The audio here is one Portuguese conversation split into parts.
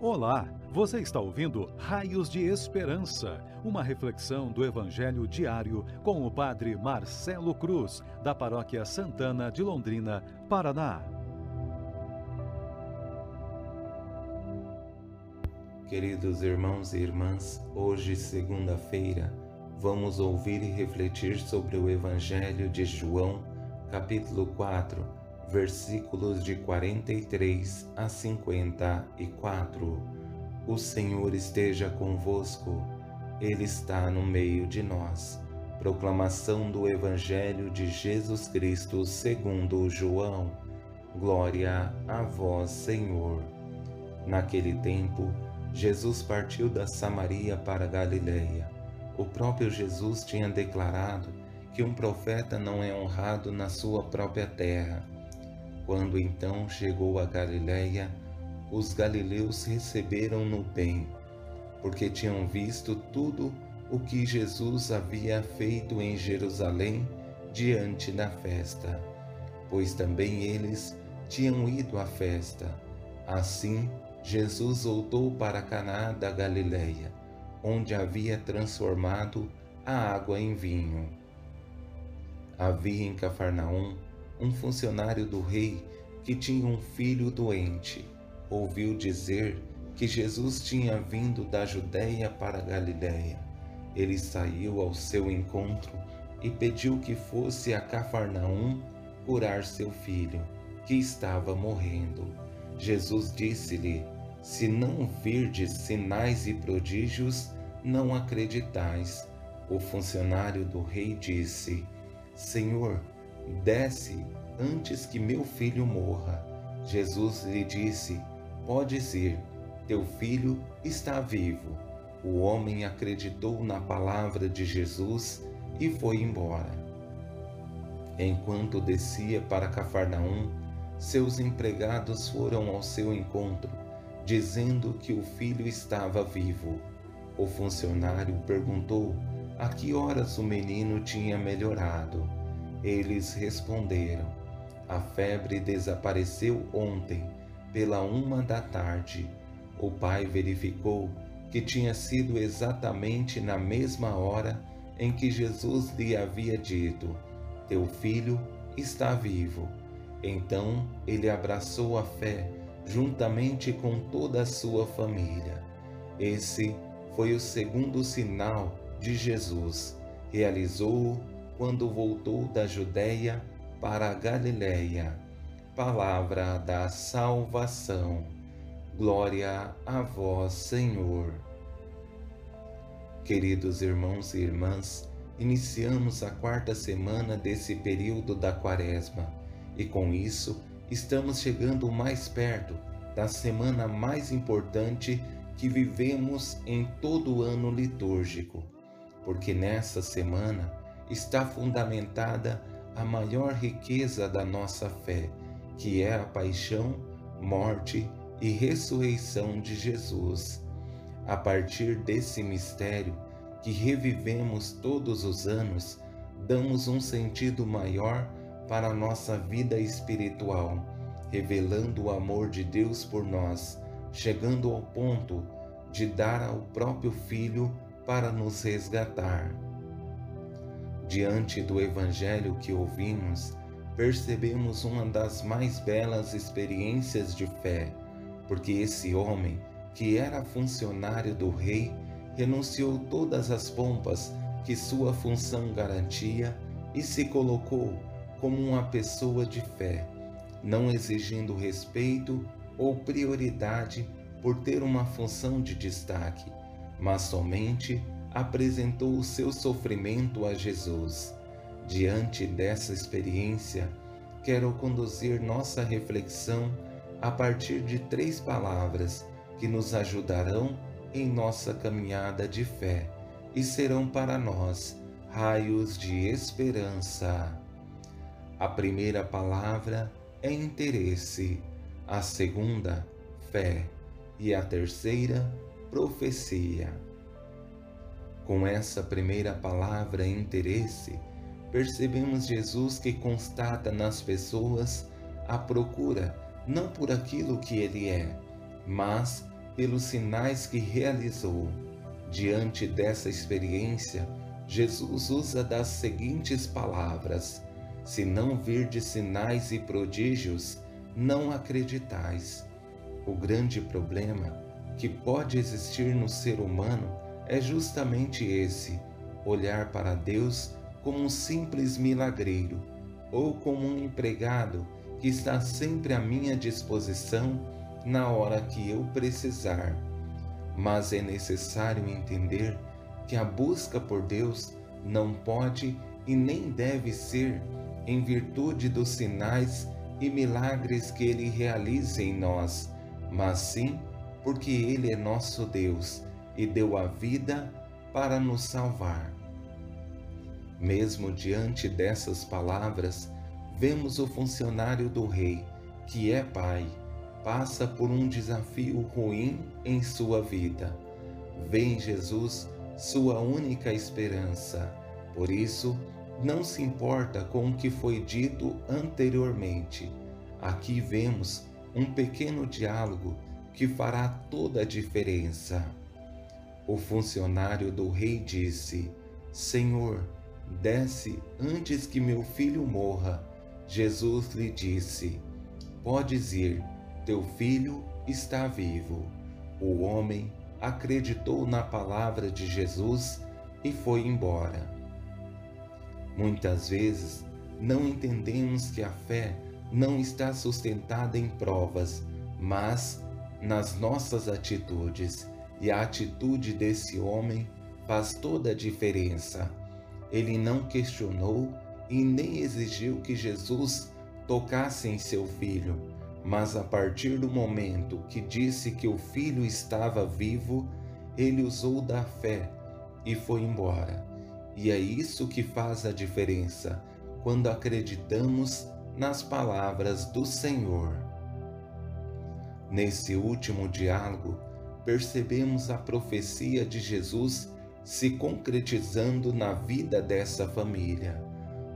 Olá, você está ouvindo Raios de Esperança, uma reflexão do Evangelho diário com o Padre Marcelo Cruz, da Paróquia Santana de Londrina, Paraná. Queridos irmãos e irmãs, hoje, segunda-feira, vamos ouvir e refletir sobre o Evangelho de João, capítulo 4 versículos de 43 a 54. O Senhor esteja convosco, Ele está no meio de nós. Proclamação do Evangelho de Jesus Cristo segundo João. Glória a vós, Senhor. Naquele tempo, Jesus partiu da Samaria para Galiléia. O próprio Jesus tinha declarado que um profeta não é honrado na sua própria terra. Quando então chegou a Galiléia, os galileus receberam-no bem, porque tinham visto tudo o que Jesus havia feito em Jerusalém diante da festa, pois também eles tinham ido à festa. Assim, Jesus voltou para Caná da Galiléia, onde havia transformado a água em vinho. Havia em Cafarnaum um funcionário do rei que tinha um filho doente ouviu dizer que Jesus tinha vindo da Judéia para Galiléia. Ele saiu ao seu encontro e pediu que fosse a Cafarnaum curar seu filho, que estava morrendo. Jesus disse-lhe: Se não virdes sinais e prodígios, não acreditais. O funcionário do rei disse: Senhor, Desce antes que meu filho morra. Jesus lhe disse: Podes ir, teu filho está vivo. O homem acreditou na palavra de Jesus e foi embora. Enquanto descia para Cafarnaum, seus empregados foram ao seu encontro, dizendo que o filho estava vivo. O funcionário perguntou a que horas o menino tinha melhorado. Eles responderam: A febre desapareceu ontem, pela uma da tarde. O pai verificou que tinha sido exatamente na mesma hora em que Jesus lhe havia dito: Teu filho está vivo. Então ele abraçou a fé juntamente com toda a sua família. Esse foi o segundo sinal de Jesus. Realizou-o quando voltou da Judéia para a Galiléia. Palavra da salvação. Glória a vós, Senhor. Queridos irmãos e irmãs, iniciamos a quarta semana desse período da Quaresma e com isso estamos chegando mais perto da semana mais importante que vivemos em todo o ano litúrgico, porque nessa semana está fundamentada a maior riqueza da nossa fé, que é a paixão, morte e ressurreição de Jesus. A partir desse mistério que revivemos todos os anos, damos um sentido maior para a nossa vida espiritual, revelando o amor de Deus por nós, chegando ao ponto de dar ao próprio Filho para nos resgatar. Diante do Evangelho que ouvimos, percebemos uma das mais belas experiências de fé, porque esse homem, que era funcionário do rei, renunciou todas as pompas que sua função garantia e se colocou como uma pessoa de fé, não exigindo respeito ou prioridade por ter uma função de destaque, mas somente apresentou o seu sofrimento a Jesus. Diante dessa experiência, quero conduzir nossa reflexão a partir de três palavras que nos ajudarão em nossa caminhada de fé e serão para nós raios de esperança. A primeira palavra é interesse, a segunda, fé e a terceira, profecia. Com essa primeira palavra, interesse, percebemos Jesus que constata nas pessoas a procura não por aquilo que ele é, mas pelos sinais que realizou. Diante dessa experiência, Jesus usa das seguintes palavras: Se não virdes sinais e prodígios, não acreditais. O grande problema que pode existir no ser humano é justamente esse: olhar para Deus como um simples milagreiro ou como um empregado que está sempre à minha disposição na hora que eu precisar. Mas é necessário entender que a busca por Deus não pode e nem deve ser em virtude dos sinais e milagres que Ele realiza em nós, mas sim porque Ele é nosso Deus e deu a vida para nos salvar. Mesmo diante dessas palavras, vemos o funcionário do rei, que é pai, passa por um desafio ruim em sua vida. Vê em Jesus sua única esperança. Por isso, não se importa com o que foi dito anteriormente. Aqui vemos um pequeno diálogo que fará toda a diferença. O funcionário do rei disse: Senhor, desce antes que meu filho morra. Jesus lhe disse: Podes ir, teu filho está vivo. O homem acreditou na palavra de Jesus e foi embora. Muitas vezes não entendemos que a fé não está sustentada em provas, mas nas nossas atitudes, e a atitude desse homem faz toda a diferença. Ele não questionou e nem exigiu que Jesus tocasse em seu filho, mas a partir do momento que disse que o filho estava vivo, ele usou da fé e foi embora. E é isso que faz a diferença quando acreditamos nas palavras do Senhor. Nesse último diálogo, percebemos a profecia de Jesus se concretizando na vida dessa família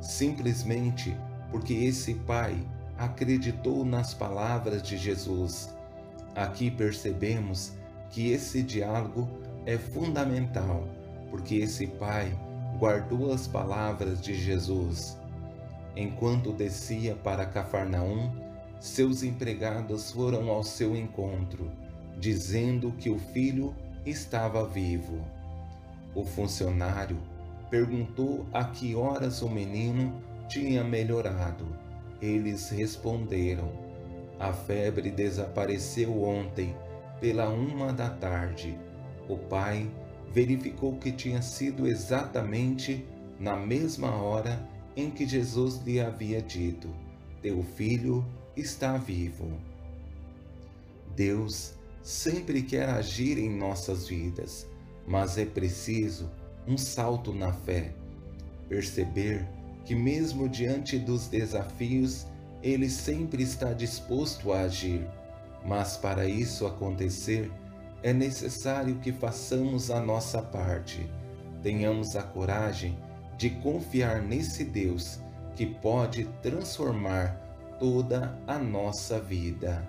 simplesmente porque esse pai acreditou nas palavras de Jesus. Aqui percebemos que esse diálogo é fundamental, porque esse pai guardou as palavras de Jesus. Enquanto descia para Cafarnaum, seus empregados foram ao seu encontro, dizendo que o filho estava vivo. O funcionário perguntou a que horas o menino tinha melhorado. Eles responderam: A febre desapareceu ontem, pela uma da tarde. O pai verificou que tinha sido exatamente na mesma hora em que Jesus lhe havia dito: Teu filho está vivo. Deus sempre quer agir em nossas vidas, mas é preciso um salto na fé, perceber que, mesmo diante dos desafios, Ele sempre está disposto a agir. Mas para isso acontecer, é necessário que façamos a nossa parte, tenhamos a coragem de confiar nesse Deus que pode transformar toda a nossa vida.